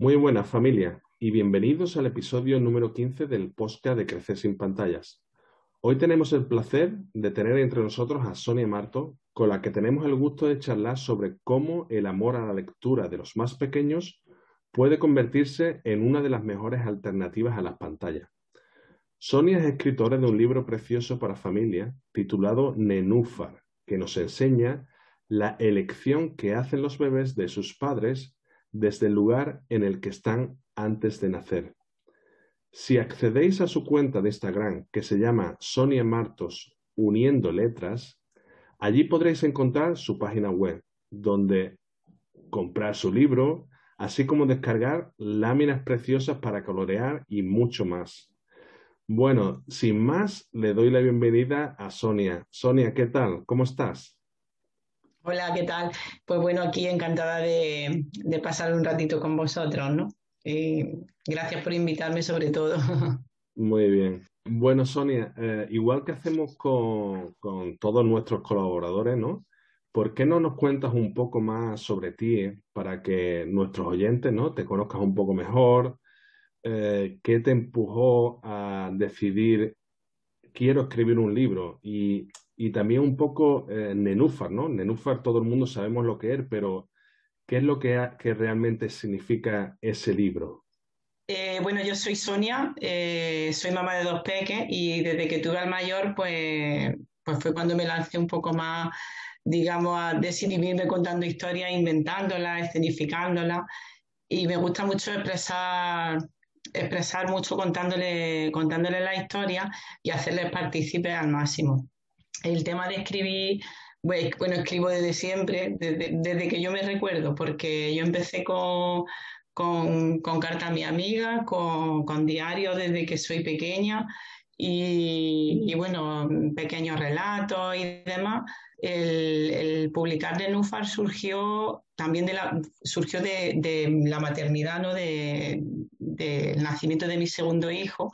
Muy buenas familia y bienvenidos al episodio número 15 del podcast de Crecer sin pantallas. Hoy tenemos el placer de tener entre nosotros a Sonia Marto, con la que tenemos el gusto de charlar sobre cómo el amor a la lectura de los más pequeños puede convertirse en una de las mejores alternativas a las pantallas. Sonia es escritora de un libro precioso para familia titulado Nenúfar, que nos enseña la elección que hacen los bebés de sus padres desde el lugar en el que están antes de nacer. Si accedéis a su cuenta de Instagram que se llama Sonia Martos Uniendo Letras, allí podréis encontrar su página web, donde comprar su libro, así como descargar láminas preciosas para colorear y mucho más. Bueno, sin más, le doy la bienvenida a Sonia. Sonia, ¿qué tal? ¿Cómo estás? Hola, ¿qué tal? Pues bueno, aquí encantada de, pasar un ratito con vosotros, ¿no? gracias por invitarme sobre todo. Muy bien. Bueno, Sonia, eh, igual que hacemos con, todos nuestros colaboradores, ¿no? ¿Por qué no nos cuentas un poco más sobre ti eh, para que nuestros oyentes, ¿no? Te conozcan un poco mejor. Eh, ¿Qué te empujó a decidir quiero escribir un libro? Y y también un poco eh, Nenúfar, ¿no? Nenúfar todo el mundo sabemos lo que es, pero ¿qué es lo que, que realmente significa ese libro? Eh, bueno, yo soy Sonia, eh, soy mamá de dos peques y desde que tuve al mayor, pues, pues fue cuando me lancé un poco más, digamos, a desinhibirme contando historias, inventándolas, escenificándolas. Y me gusta mucho expresar expresar mucho contándole, contándole la historia y hacerles partícipes al máximo el tema de escribir, pues, bueno, escribo desde siempre, desde, que yo me recuerdo, porque yo empecé con, con, carta a mi amiga, con, con diario desde que soy pequeña y, bueno, pequeños relatos y demás. El, publicar de Nufar surgió también de la, surgió de, la maternidad, ¿no? del nacimiento de mi segundo hijo,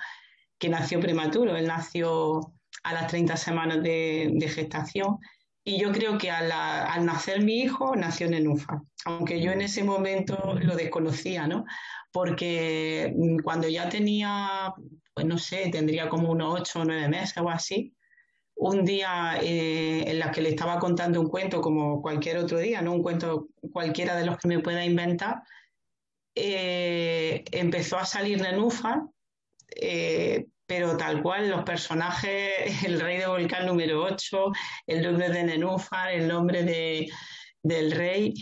que nació prematuro. Él nació a las 30 semanas de, gestación. Y yo creo que al, nacer mi hijo, nació Nenúfar, aunque yo en ese momento lo desconocía, ¿no? Porque mm, cuando ya tenía, pues no sé, tendría como unos 8 o 9 meses o así, un día eh, en la que le estaba contando un cuento como cualquier otro día, ¿no? Un cuento cualquiera de los que me pueda inventar, eh, empezó a salir Nenúfar, eh, pero tal cual los personajes, el rey de volcán número 8, el nombre de Nenúfar, el nombre de, del rey,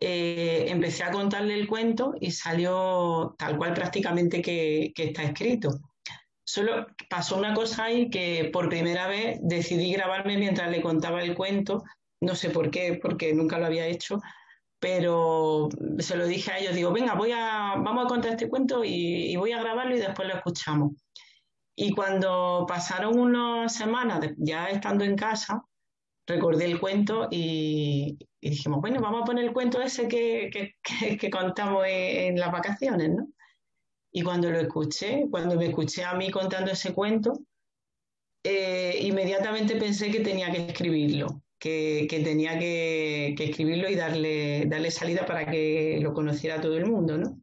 eh, empecé a contarle el cuento y salió tal cual prácticamente que, está escrito. Solo pasó una cosa ahí que por primera vez decidí grabarme mientras le contaba el cuento, no sé por qué, porque nunca lo había hecho, pero se lo dije a ellos, digo, venga, voy a, vamos a contar este cuento y voy a grabarlo y después lo escuchamos. Y cuando pasaron unas semanas, ya estando en casa, recordé el cuento y, dijimos, bueno, vamos a poner el cuento ese que, que, contamos en, las vacaciones, ¿no? Y cuando lo escuché, cuando me escuché a mí contando ese cuento, eh, inmediatamente pensé que tenía que escribirlo, que, tenía que, que, escribirlo y darle, darle salida para que lo conociera todo el mundo, ¿no?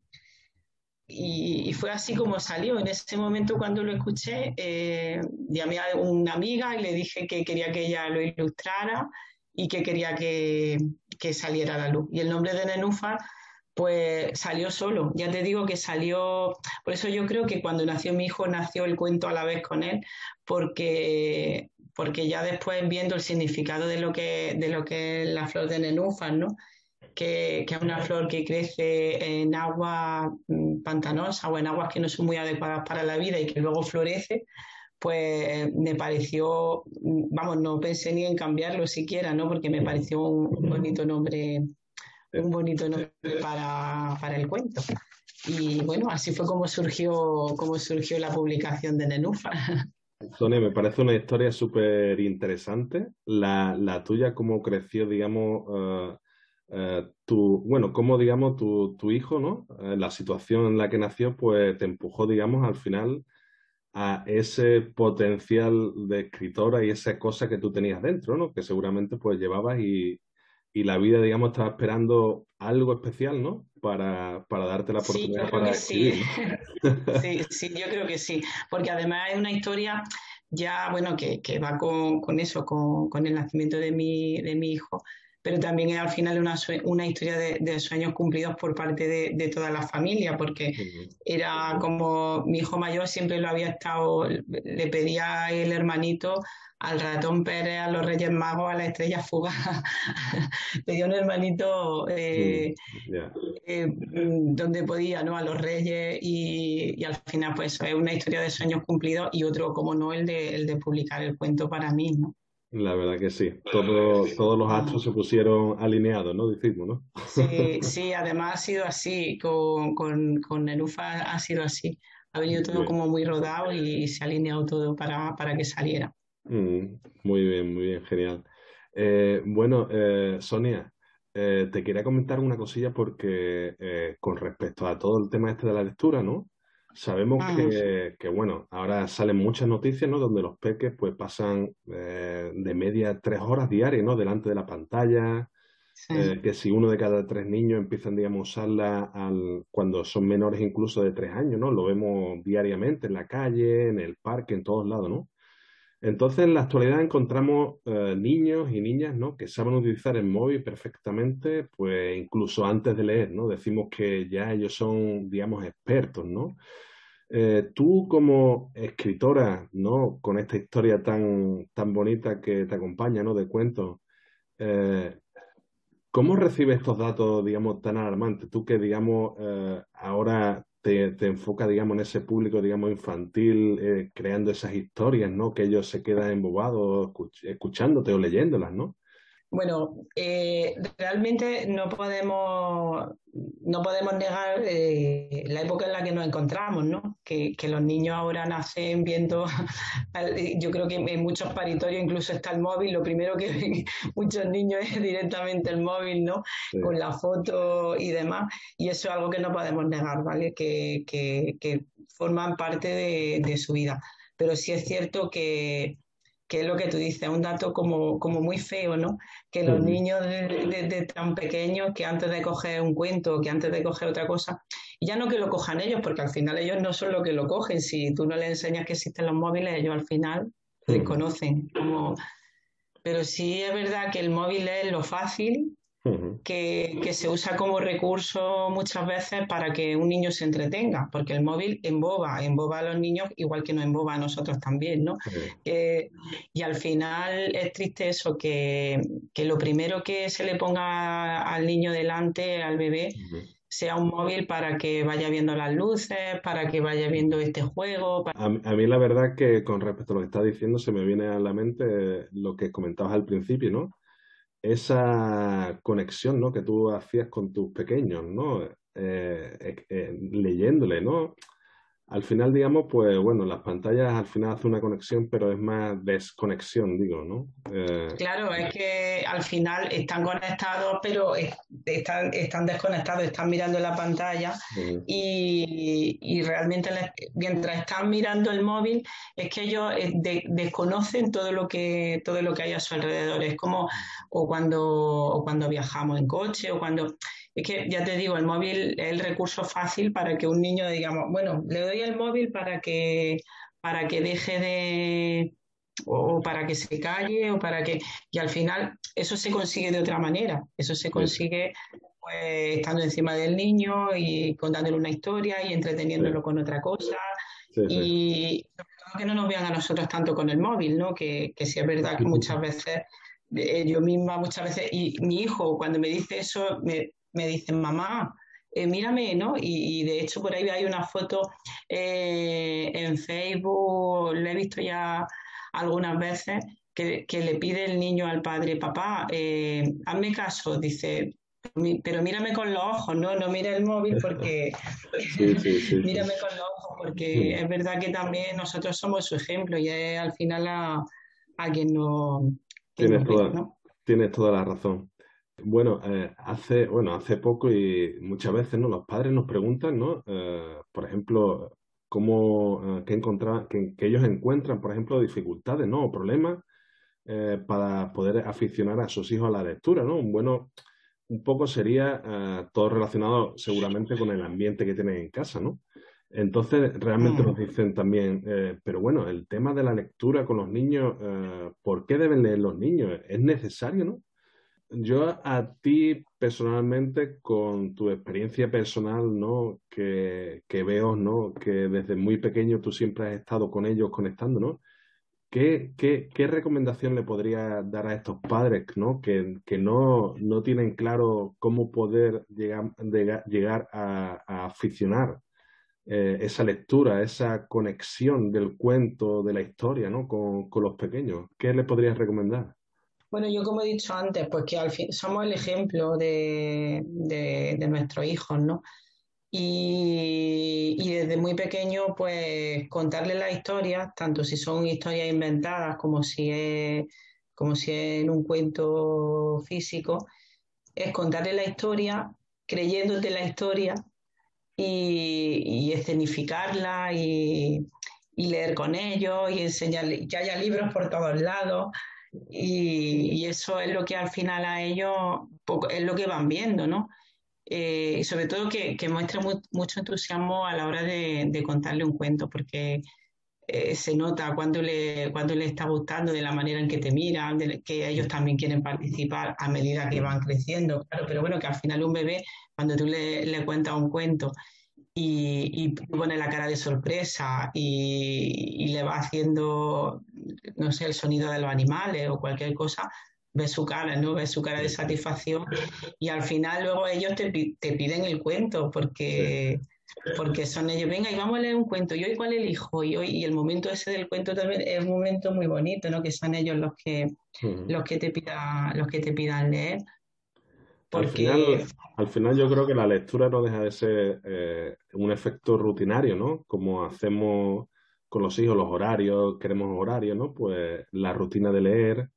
Y, fue así como salió. En ese momento cuando lo escuché, eh, llamé a una amiga y le dije que quería que ella lo ilustrara y que quería que, que saliera a la luz. Y el nombre de Nenúfar, pues salió solo. Ya te digo que salió, por eso yo creo que cuando nació mi hijo nació el cuento a la vez con él, porque, porque ya después viendo el significado de lo que, de lo que es la flor de Nenúfar, ¿no? Que, es una flor que crece en agua mm, pantanosa o en aguas que no son muy adecuadas para la vida y que luego florece, pues me pareció, mm, vamos, no pensé ni en cambiarlo siquiera, ¿no? Porque me pareció un, bonito nombre, un bonito nombre para, el cuento. y bueno, así fue como surgió, como surgió la publicación de Nenufa. Sonia, me parece una historia súper interesante. La, la, tuya, cómo creció, digamos, uh, uh, tu, bueno, cómo, digamos, tu, tu hijo, ¿no? Uh, la situación en la que nació, pues te empujó, digamos, al final a ese potencial de escritora y esa cosa que tú tenías dentro, ¿no? Que seguramente pues llevabas y, y la vida, digamos, estaba esperando algo especial, ¿no? Para, para darte la oportunidad sí, para escribir. Sí. sí. sí, yo creo que sí. Porque además es una historia ya, bueno, que, que va con, con eso, con, con, el nacimiento de mi, de mi hijo, pero también es al final una, una historia de, de, sueños cumplidos por parte de, de toda la familia, porque era como mi hijo mayor siempre lo había estado, le pedía el hermanito al ratón Pérez, a los Reyes Magos, a la estrella fuga. Pedía un hermanito eh, yeah. eh, donde podía, ¿no? A los Reyes y, y, al final, pues es una historia de sueños cumplidos y otro, como no, el de, el de publicar el cuento para mí, ¿no? La verdad que sí. Todo, todos los astros se pusieron alineados, ¿no? Decimos, ¿no? Sí, sí, además ha sido así. Con, con, con Nerufa ha sido así. Ha venido todo como muy rodado y se ha alineado todo para, para que saliera. Mm, muy bien, muy bien, genial. Eh, bueno, eh, Sonia, eh, te quería comentar una cosilla porque eh, con respecto a todo el tema este de la lectura, ¿no? Sabemos Ah, que, que, bueno, ahora salen muchas noticias, ¿no? Donde los peques pues pasan eh, de media tres horas diarias, ¿no? Delante de la pantalla, sí. eh, que si uno de cada tres niños empiezan, digamos, a usarla al, cuando son menores incluso de tres años, ¿no? Lo vemos diariamente en la calle, en el parque, en todos lados, ¿no? Entonces, en la actualidad encontramos eh, niños y niñas, ¿no? Que saben utilizar el móvil perfectamente, pues incluso antes de leer, ¿no? Decimos que ya ellos son, digamos, expertos, ¿no? Eh, tú como escritora, ¿no? Con esta historia tan, tan bonita que te acompaña, ¿no? De cuentos, eh, ¿cómo recibes estos datos, digamos, tan alarmantes? Tú que, digamos, ahora te, enfoca, digamos, en ese público, digamos, infantil, eh, creando esas historias, ¿no? Que ellos se quedan embobados escuch escuchándote o leyéndolas, ¿no? Bueno, eh, realmente no podemos, no podemos negar eh, la época en la que nos encontramos, ¿no? Que, que, los niños ahora nacen viendo, yo creo que en muchos paritorios incluso está el móvil, lo primero que ven muchos niños es directamente el móvil, ¿no? Sí. Con la foto y demás, y eso es algo que no podemos negar, ¿vale? Que, que, que forman parte de, de su vida. Pero sí es cierto que que es lo que tú dices, un dato como, como muy feo, ¿no? Que los niños de, de, de, tan pequeños que antes de coger un cuento, que antes de coger otra cosa, y ya no que lo cojan ellos, porque al final ellos no son los que lo cogen, si tú no les enseñas que existen los móviles, ellos al final desconocen. Como... Pero sí es verdad que el móvil es lo fácil, que, que, se usa como recurso muchas veces para que un niño se entretenga, porque el móvil emboba, emboba a los niños igual que nos emboba a nosotros también, ¿no? Eh, y al final es triste eso, que, que, lo primero que se le ponga al niño delante, al bebé, uh -huh. sea un móvil para que vaya viendo las luces, para que vaya viendo este juego. Para... A, a, mí la verdad que con respecto a lo que estás diciendo se me viene a la mente lo que comentabas al principio, ¿no? Esa conexión ¿no? que tú hacías con tus pequeños, ¿no? Eh, eh, eh, leyéndole, ¿no? Al final, digamos, pues bueno, las pantallas al final hacen una conexión, pero es más desconexión, digo, ¿no? Eh... Claro, es que al final están conectados, pero están, están desconectados, están mirando la pantalla -huh. y, y, realmente les, mientras están mirando el móvil es que ellos eh, de, desconocen todo lo que todo lo que hay a su alrededor. Es como o cuando, o cuando viajamos en coche o cuando es que ya te digo, el móvil es el recurso fácil para que un niño digamos, bueno, le doy el móvil para que, para que deje de, o para que se calle, o para que, y al final eso se consigue de otra manera, eso se consigue pues estando encima del niño y contándole una historia y entreteniéndolo con otra cosa. Sí, sí. Y que no nos vean a nosotros tanto con el móvil, ¿no? Que, que sí es verdad que muchas veces, eh, yo misma muchas veces, y mi hijo cuando me dice eso, me, me dicen, mamá, eh, mírame, ¿no? Y, y, de hecho por ahí hay una foto eh, en Facebook, lo he visto ya algunas veces, que, que, le pide el niño al padre, papá, eh, hazme caso, dice, pero mírame con los ojos, no, no mire el móvil porque mírame con los ojos porque es verdad que también nosotros somos su ejemplo y es al final a, quien no tienes, toda, tienes toda la razón. Bueno, eh, hace, bueno, hace poco y muchas veces, ¿no? Los padres nos preguntan, ¿no? Eh, por ejemplo, cómo, eh, que, que, ellos encuentran, por ejemplo, dificultades, ¿no? O problemas para poder aficionar a sus hijos a la lectura, ¿no? Un bueno, un poco sería eh, todo relacionado seguramente con el ambiente que tienen en casa, ¿no? Entonces, realmente nos dicen también, eh, pero bueno, el tema de la lectura con los niños, eh, ¿por qué deben leer los niños? ¿Es necesario, no? Yo a ti personalmente, con tu experiencia personal, ¿no? Que, que veo, ¿no? Que desde muy pequeño tú siempre has estado con ellos conectando, ¿no? ¿Qué, recomendación le podría dar a estos padres ¿no? que, no, tienen claro cómo poder llegar, llegar a, aficionar eh, esa lectura, esa conexión del cuento, de la historia ¿no? con, los pequeños? ¿Qué le podrías recomendar? Bueno, yo como he dicho antes, pues que al fin somos el ejemplo de, de, nuestros hijos, ¿no? Y, desde muy pequeño, pues contarle las historias, tanto si son historias inventadas como si es, como si es en un cuento físico, es contarle la historia, creyéndote la historia y, escenificarla y, leer con ellos y enseñarle que haya libros por todos lados. Y, eso es lo que al final a ellos es lo que van viendo, ¿no? Eh, y sobre todo que, que muestre mucho entusiasmo a la hora de, contarle un cuento, porque eh, se nota cuando le, cuando le está gustando, de la manera en que te miran, que ellos también quieren participar a medida que van creciendo, claro, pero bueno, que al final un bebé, cuando tú le, le cuentas un cuento y, y, pone la cara de sorpresa y, y le va haciendo, no sé, el sonido de los animales o cualquier cosa, ves su cara, ¿no? Ves su cara de satisfacción y al final luego ellos te, piden el cuento porque, porque son ellos, venga y vamos a leer un cuento, y hoy cuál elijo, y hoy, y el momento ese del cuento también es un momento muy bonito, ¿no? Que son ellos los que, los que te pidan, los que te pidan leer. Porque... Al, final, yo creo que la lectura no deja de ser eh, un efecto rutinario, ¿no? Como hacemos con los hijos los horarios, queremos horarios, ¿no? Pues la rutina de leer,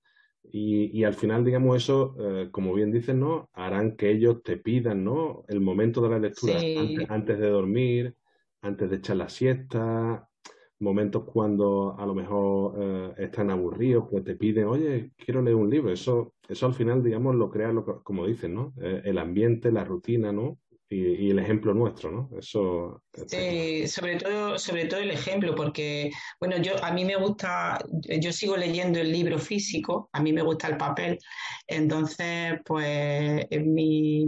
y, al final, digamos, eso, eh, como bien dicen, ¿no? Harán que ellos te pidan, ¿no? El momento de la lectura antes, de dormir, antes de echar la siesta, momentos cuando a lo mejor eh, están aburridos, pues te piden, oye, quiero leer un libro. Eso, eso al final, digamos, lo crea, lo, como dicen, ¿no? Eh, el ambiente, la rutina, ¿no? y, el ejemplo nuestro, ¿no? Eso. Sí, sobre todo, sobre todo el ejemplo, porque, bueno, yo a mí me gusta, yo sigo leyendo el libro físico, a mí me gusta el papel, entonces, pues, en mi,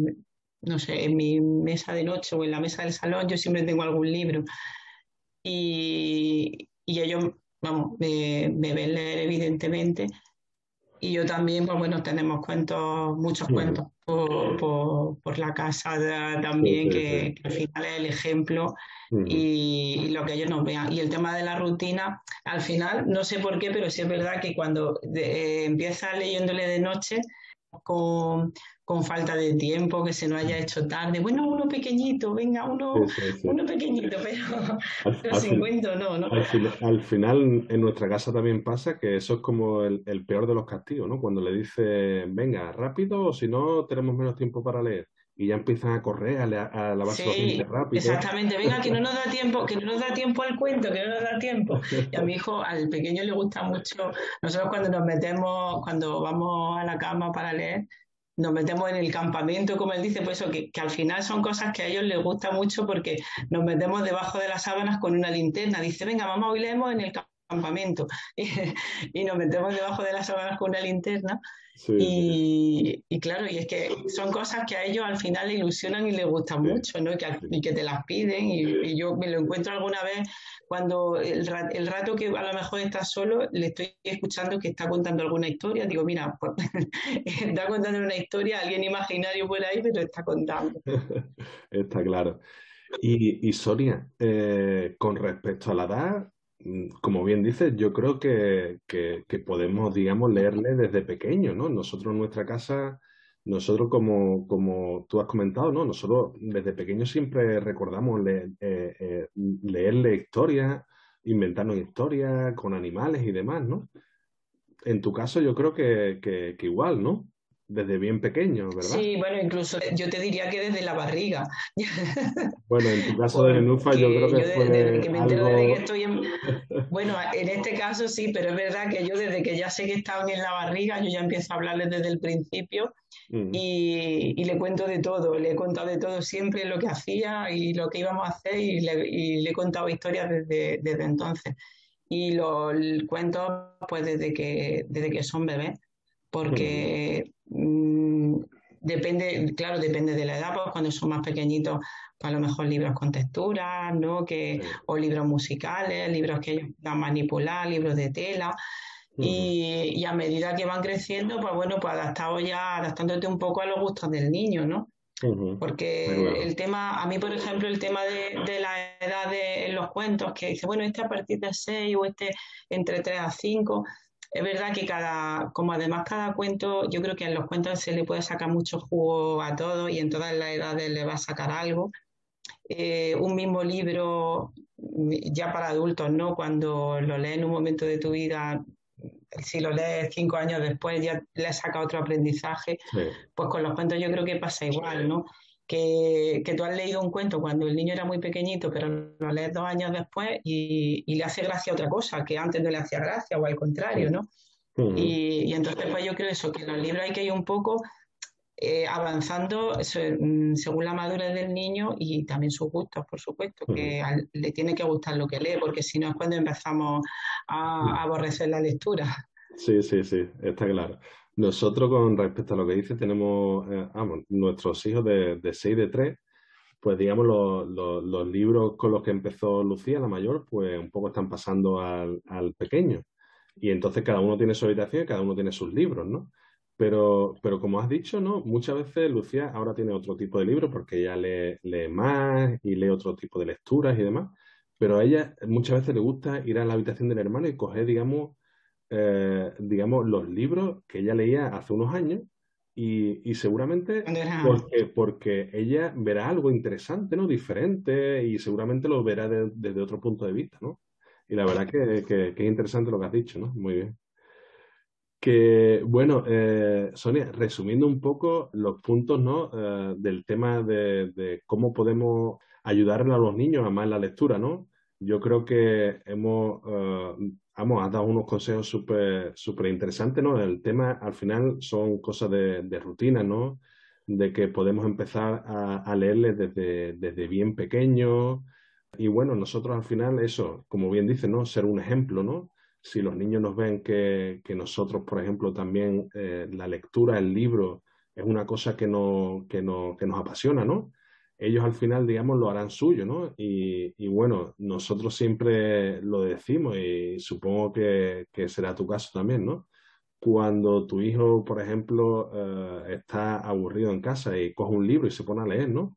no sé, en mi mesa de noche o en la mesa del salón, yo siempre tengo algún libro. Y, y ellos, vamos, me, me ven leer, evidentemente, y yo también, pues bueno, tenemos cuentos, muchos cuentos por, por, la casa también, que, al final es el ejemplo. Y, lo que ellos nos vean. Y el tema de la rutina, al final, no sé por qué, pero sí es verdad que cuando eh, empiezas leyéndole de noche, con, con, falta de tiempo, que se nos haya hecho tarde. Bueno, uno pequeñito, venga, uno, uno pequeñito, pero, sin cuento no, ¿no? Al, final, en nuestra casa también pasa que eso es como el, el, peor de los castigos, ¿no? Cuando le dice, venga, rápido, o si no, tenemos menos tiempo para leer. Y ya empiezan a correr, a, a lavarse los dientes rápido. Exactamente, venga, que no nos da tiempo, que no nos da tiempo al cuento, que no nos da tiempo. Y a mi hijo, al pequeño le gusta mucho, nosotros cuando nos metemos, cuando vamos a la cama para leer, nos metemos en el campamento, como él dice, pues eso, que, al final son cosas que a ellos les gusta mucho porque nos metemos debajo de las sábanas con una linterna. Dice, venga, mamá, hoy leemos en el campamento. y nos metemos debajo de las sábanas con una linterna. y, y, claro, y es que son cosas que a ellos al final le ilusionan y les gustan mucho, ¿no? Y que, y que te las piden. Y, y, yo me lo encuentro alguna vez cuando el, rato que a lo mejor está solo, le estoy escuchando que está contando alguna historia, digo, mira, pues, está contando una historia, alguien imaginario por ahí, pero está contando. está claro. Y, Sonia, eh, con respecto a la edad, como bien dices, yo creo que, podemos, digamos, leerle desde pequeño, ¿no? Nosotros en nuestra casa nosotros, como, como tú has comentado, ¿no? Nosotros desde pequeños siempre recordamos eh, eh, leerle historias, inventarnos historias con animales y demás, ¿no? En tu caso yo creo que, que igual, ¿no? Desde bien pequeño, ¿verdad? Sí, bueno, incluso yo te diría que desde la barriga. Bueno, en tu caso de Nenufa yo creo que fue desde que me algo... que estoy en... Bueno, en este caso sí, pero es verdad que yo desde que ya sé que estaban en la barriga, yo ya empiezo a hablarles desde el principio mm. y, le cuento de todo, le he contado de todo siempre lo que hacía y lo que íbamos a hacer y le, he contado historias desde, desde entonces. Y los cuento pues desde que, desde que son bebés porque mm, depende, claro, depende de la edad, pues cuando son más pequeñitos, pues a lo mejor libros con texturas, ¿no? Que, o libros musicales, libros que ellos puedan manipular, libros de tela. y, a medida que van creciendo, pues bueno, pues adaptado ya, adaptándote un poco a los gustos del niño, ¿no? Porque el tema, a mí por ejemplo, el tema de, de la edad de en los cuentos, que dice, bueno, este a partir de 6 o este entre 3 a 5, es verdad que cada, como además cada cuento, yo creo que en los cuentos se le puede sacar mucho jugo a todo y en todas las edades le va a sacar algo. Eh, un mismo libro ya para adultos, ¿no? Cuando lo lees en un momento de tu vida, si lo lees cinco años después ya le saca otro aprendizaje, pues con los cuentos yo creo que pasa igual, ¿no? Que, tú has leído un cuento cuando el niño era muy pequeñito, pero lo lees dos años después y, le hace gracia otra cosa que antes no le hacía gracia o al contrario, ¿no? y, entonces pues yo creo eso, que en los libros hay que ir un poco eh, avanzando mm, según la madurez del niño y también sus gustos, por supuesto, que le tiene que gustar lo que lee, porque si no es cuando empezamos a aborrecer la lectura. Sí, sí, sí, está claro. Nosotros, con respecto a lo que dice, tenemos, eh, nuestros hijos de, de 6 de 3, pues digamos, los, libros con los que empezó Lucía, la mayor, pues un poco están pasando al, pequeño. Y entonces cada uno tiene su habitación y cada uno tiene sus libros, ¿no? Pero, pero como has dicho, ¿no? Muchas veces Lucía ahora tiene otro tipo de libros porque ella lee, lee más y lee otro tipo de lecturas y demás. Pero a ella muchas veces le gusta ir a la habitación del hermano y coger, digamos, eh, digamos, los libros que ella leía hace unos años y, seguramente porque, porque, ella verá algo interesante, ¿no? Diferente y seguramente lo verá desde otro punto de vista, ¿no? Y la verdad que, que, es interesante lo que has dicho, ¿no? Muy bien. Que, bueno, eh, Sonia, resumiendo un poco los puntos, ¿no? Eh, del tema de, de, cómo podemos ayudarle a los niños a más la lectura, ¿no? Yo creo que hemos vamos, has dado unos consejos súper súper interesantes, ¿no? El tema al final son cosas de, rutina, ¿no? De que podemos empezar a, a leerles desde, desde bien pequeño. Y bueno, nosotros al final eso, como bien dice, ¿no? Ser un ejemplo, ¿no? Si los niños nos ven que, que nosotros, por ejemplo, también eh, la lectura, el libro, es una cosa que, no, que, no, que nos apasiona, ¿no? Ellos al final, digamos, lo harán suyo, ¿no? Y, bueno, nosotros siempre lo decimos y supongo que, será tu caso también, ¿no? Cuando tu hijo, por ejemplo, eh, está aburrido en casa y coge un libro y se pone a leer, ¿no?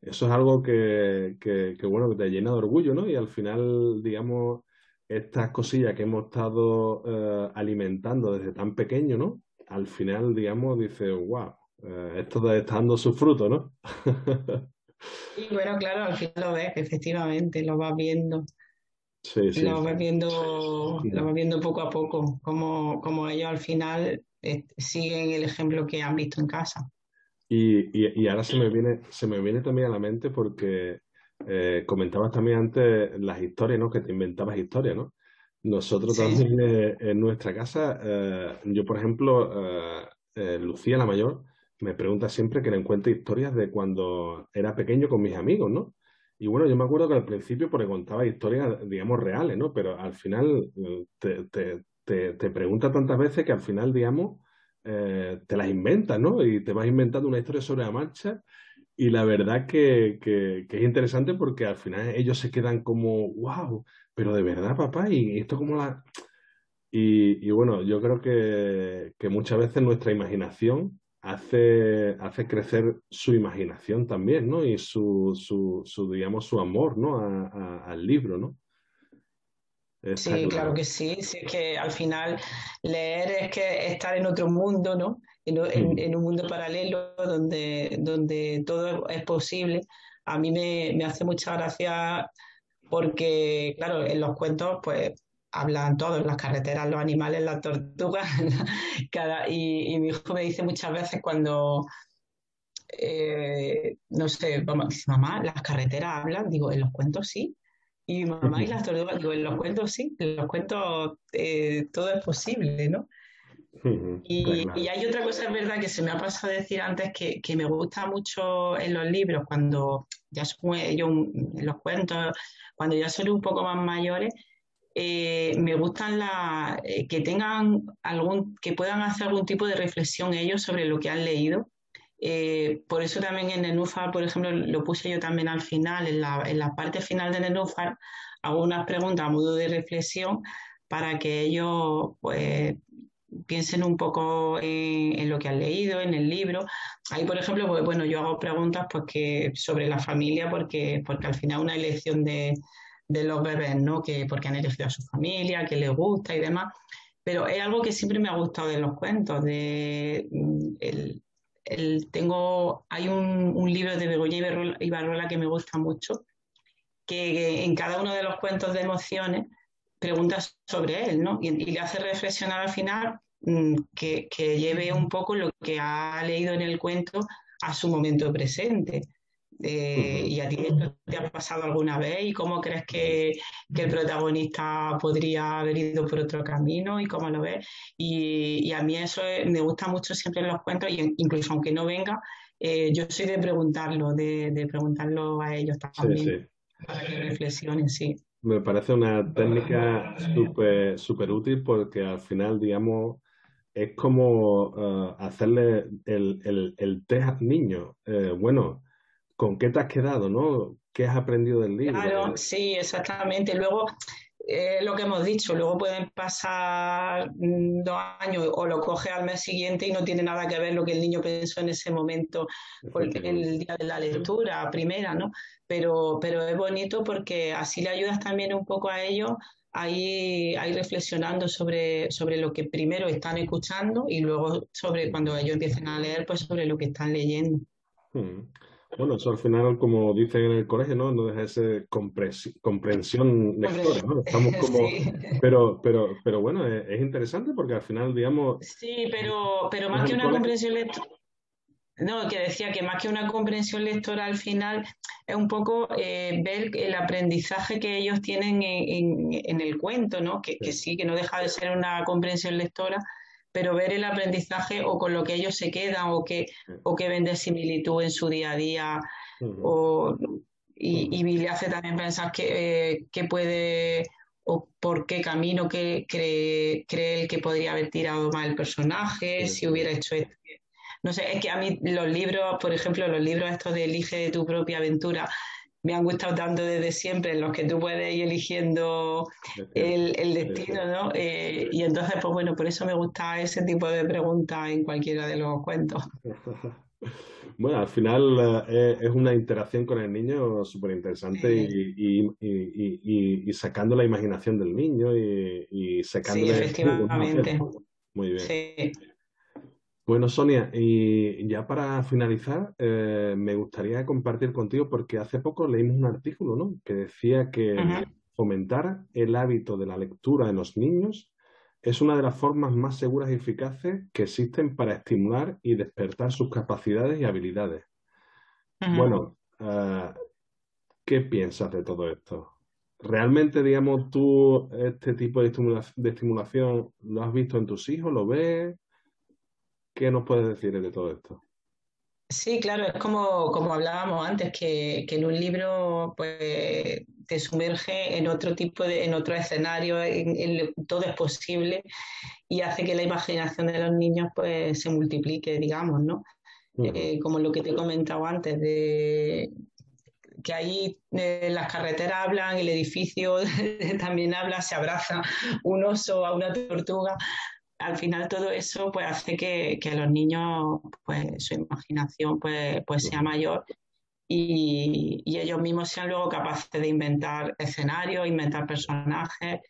Eso es algo que, bueno, que te llena de orgullo, ¿no? Y al final, digamos, estas cosillas que hemos estado eh, alimentando desde tan pequeño, ¿no? Al final, digamos, dice, wow, eh, esto está dando su fruto, ¿no? y bueno, claro, al final lo ves, efectivamente, lo vas viendo. Sí, sí, lo vas viendo, lo vas viendo poco a poco, como, como ellos al final eh, siguen el ejemplo que han visto en casa. Y, y, ahora se me viene, se me viene también a la mente porque eh, comentabas también antes las historias, ¿no? Que te inventabas historias, ¿no? Nosotros también en nuestra casa, yo por ejemplo, Lucía la mayor, me pregunta siempre que le encuentre historias de cuando era pequeño con mis amigos, ¿no? Y bueno, yo me acuerdo que al principio porque contaba historias, digamos, reales, ¿no? Pero al final eh, te, te, pregunta tantas veces que al final, digamos, eh, te las inventas, ¿no? Y te vas inventando una historia sobre la marcha. Y la verdad que, que, es interesante porque al final ellos se quedan como, wow, pero de verdad, papá, y esto como la... Y, y bueno, yo creo que, que muchas veces nuestra imaginación hace, hace crecer su imaginación también, ¿no? Y su, su, su digamos, su amor, ¿no? al libro, ¿no? sí, claro. que sí. sí. Es que al final leer es que estar en otro mundo, ¿no? en, un mundo paralelo donde, donde todo es posible. A mí me, me hace mucha gracia porque, claro, en los cuentos, pues hablan todos, las carreteras, los animales, las tortugas. cada, y, mi hijo me dice muchas veces cuando, eh, no sé, mamá, las carreteras hablan, digo, en los cuentos sí. Y mamá y las tortugas, digo, en los cuentos sí, en los cuentos eh, todo es posible, ¿no? Y, y, hay otra cosa, es verdad, que se me ha pasado a decir antes, que, que me gusta mucho en los libros, cuando ya son en los cuentos, cuando ya son un poco más mayores, eh, me gustan eh, que tengan algún, que puedan hacer algún tipo de reflexión ellos sobre lo que han leído. Eh, por eso también en Nenúfar, por ejemplo, lo puse yo también al final, en la, en la parte final de Nenúfar, hago unas preguntas a modo de reflexión para que ellos pues, piensen un poco en, lo que han leído, en el libro. Ahí, por ejemplo, pues, bueno, yo hago preguntas pues, que, sobre la familia porque, porque al final una elección de, de los bebés, ¿no? Que porque han elegido a su familia, que les gusta y demás. Pero es algo que siempre me ha gustado de los cuentos. De, mm, el, tengo, hay un, libro de Begoña Ibarrola que me gusta mucho, que en cada uno de los cuentos de emociones pregunta sobre él, ¿no? Y, le hace reflexionar al final mm, que, lleve un poco lo que ha leído en el cuento a su momento presente. Eh, ¿Y a ti te ha pasado alguna vez? ¿Y cómo crees que, el protagonista podría haber ido por otro camino? ¿Y cómo lo ves? Y, a mí eso me gusta mucho siempre en los cuentos, y incluso aunque no venga, eh, yo soy de preguntarlo, de, preguntarlo a ellos también, para que reflexionen, sí. Me parece una técnica súper super útil porque al final, digamos, es como eh, hacerle el, el, el test al niño. bueno, con qué te has quedado, ¿no? ¿Qué has aprendido del libro? Claro, sí, exactamente. Luego, eh, lo que hemos dicho, luego pueden pasar mm, dos años o lo coge al mes siguiente y no tiene nada que ver lo que el niño pensó en ese momento, el día de la lectura primera, ¿no? Pero, pero es bonito porque así le ayudas también un poco a ellos ahí, ahí reflexionando sobre, sobre lo que primero están escuchando y luego sobre cuando ellos empiecen a leer, pues sobre lo que están leyendo. Hmm. Bueno, eso al final, como dicen en el colegio, ¿no? No deja de ser comprensión lectora, ¿no? Estamos como... Pero, pero, pero bueno, es, interesante porque al final, digamos... Sí, pero, pero más que una comprensión lectora... No, que decía que más que una comprensión lectora al final es un poco eh, ver el aprendizaje que ellos tienen en, en, el cuento, ¿no? Que, que sí, que no deja de ser una comprensión lectora, pero ver el aprendizaje o con lo que ellos se quedan o que, o que ven de similitud en su día a día. o, y, y, le hace también pensar que, eh, puede o por qué camino que cree, cree él que podría haber tirado mal el personaje, si hubiera hecho esto. No sé, es que a mí los libros, por ejemplo, los libros estos de Elige tu propia aventura, me han gustado tanto desde siempre, en los que tú puedes ir eligiendo el, destino, ¿no? Eh, y entonces, pues bueno, por eso me gusta ese tipo de preguntas en cualquiera de los cuentos. Bueno, al final eh, es una interacción con el niño súper interesante y, sacando la imaginación del niño y, sacando... Sí, efectivamente. Muy bien. Sí. Bueno, Sonia, y ya para finalizar, eh, me gustaría compartir contigo, porque hace poco leímos un artículo, ¿no? Que decía que fomentar el hábito de la lectura en los niños es una de las formas más seguras y eficaces que existen para estimular y despertar sus capacidades y habilidades. Bueno, eh, ¿qué piensas de todo esto? ¿Realmente, digamos, tú este tipo de estimulación lo has visto en tus hijos? ¿Lo ves? ¿Qué nos puedes decir de todo esto? Sí, claro, es como, como hablábamos antes, que, en un libro pues, te sumerge en otro tipo de, en otro escenario, en, todo es posible y hace que la imaginación de los niños pues se multiplique, digamos, ¿no? Eh, como lo que te he comentado antes, de que ahí eh, las carreteras hablan, el edificio también habla, se abraza un oso a una tortuga al final todo eso pues hace que, que los niños pues su imaginación pues, pues sea mayor y, ellos mismos sean luego capaces de inventar escenarios, inventar personajes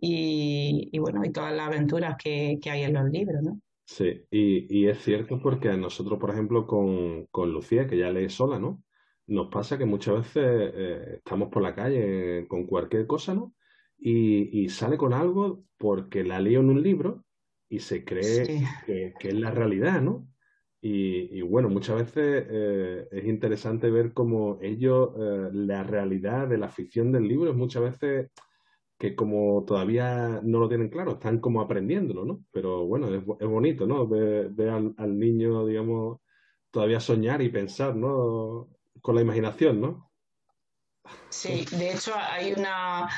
y, bueno, y todas las aventuras que, hay en los libros, ¿no? Sí, y, es cierto porque a nosotros, por ejemplo, con, con Lucía, que ya lee sola, ¿no? Nos pasa que muchas veces eh, estamos por la calle con cualquier cosa, ¿no? Y, y sale con algo porque la leo en un libro y se cree que, es la realidad, ¿no? Y, bueno, muchas veces eh, es interesante ver cómo ellos, eh, la realidad de la ficción del libro es muchas veces que como todavía no lo tienen claro, están como aprendiéndolo, ¿no? Pero bueno, es, bonito, ¿no? Ver, al, niño, digamos, todavía soñar y pensar, ¿no? Con la imaginación, ¿no? Sí, de hecho hay una,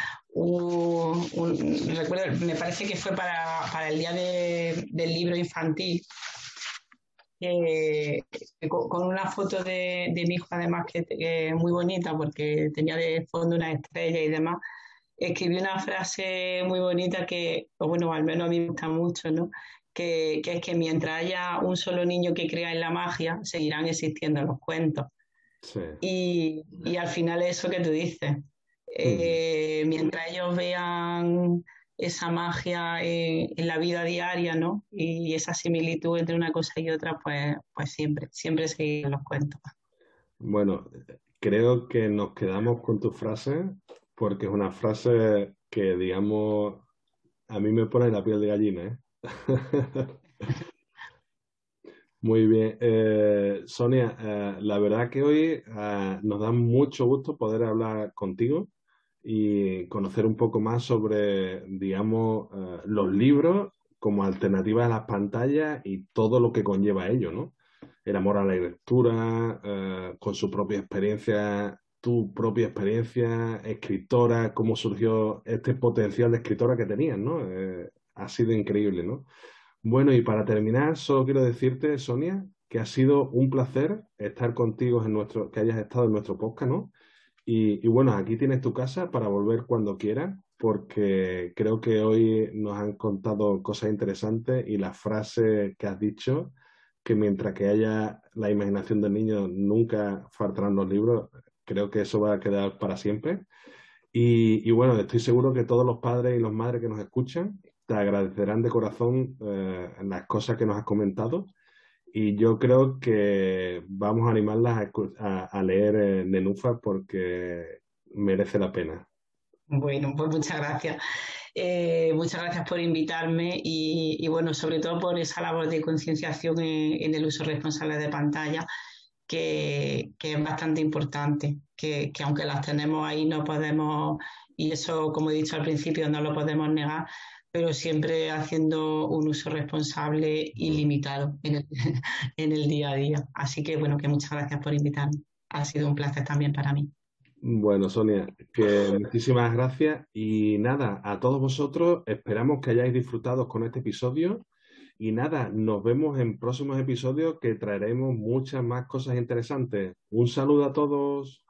recuerdo, me parece que fue para, el día del libro infantil, con, una foto de, mi hijo, además, que, es muy bonita porque tenía de fondo una estrella y demás, escribí una frase muy bonita que, bueno, al menos a mí me gusta mucho, ¿no? Que, es que mientras haya un solo niño que crea en la magia, seguirán existiendo los cuentos. Y, al final eso que tú dices, eh, mientras ellos vean esa magia en, la vida diaria, ¿no? Y esa similitud entre una cosa y otra, pues, pues siempre, siempre seguirán los cuentos. Bueno, creo que nos quedamos con tu frase porque es una frase que, digamos, a mí me pone la piel de gallina. ¿eh? Muy bien. Eh, Sonia, eh, la verdad que hoy nos da mucho gusto poder hablar contigo y conocer un poco más sobre, digamos, los libros como alternativa a las pantallas y todo lo que conlleva ello, ¿no? El amor a la lectura, con su propia experiencia tu propia experiencia, escritora, cómo surgió este potencial de escritora que tenías, ¿no? Eh, ha sido increíble, ¿no? Bueno, y para terminar, solo quiero decirte, Sonia, que ha sido un placer estar contigo en nuestro, que hayas estado en nuestro podcast, ¿no? Y, bueno, aquí tienes tu casa para volver cuando quieras, porque creo que hoy nos han contado cosas interesantes y la frase que has dicho, que mientras que haya la imaginación del niño nunca faltarán los libros, creo que eso va a quedar para siempre. Y, bueno, estoy seguro que todos los padres y las madres que nos escuchan te agradecerán de corazón eh, las cosas que nos has comentado. Y yo creo que vamos a animarlas a, leer eh, Nenúfar porque merece la pena. Bueno, pues muchas gracias. Eh, muchas gracias por invitarme y, bueno, sobre todo por esa labor de concienciación en, el uso responsable de pantalla que, es bastante importante, que, aunque las tenemos ahí no podemos, y eso como he dicho al principio, no lo podemos negar, pero siempre haciendo un uso responsable y limitado en el, día a día. Así que bueno, que muchas gracias por invitarme. Ha sido un placer también para mí. Bueno, Sonia, que muchísimas gracias y nada, a todos vosotros esperamos que hayáis disfrutado con este episodio y nada, nos vemos en próximos episodios que traeremos muchas más cosas interesantes. Un saludo a todos.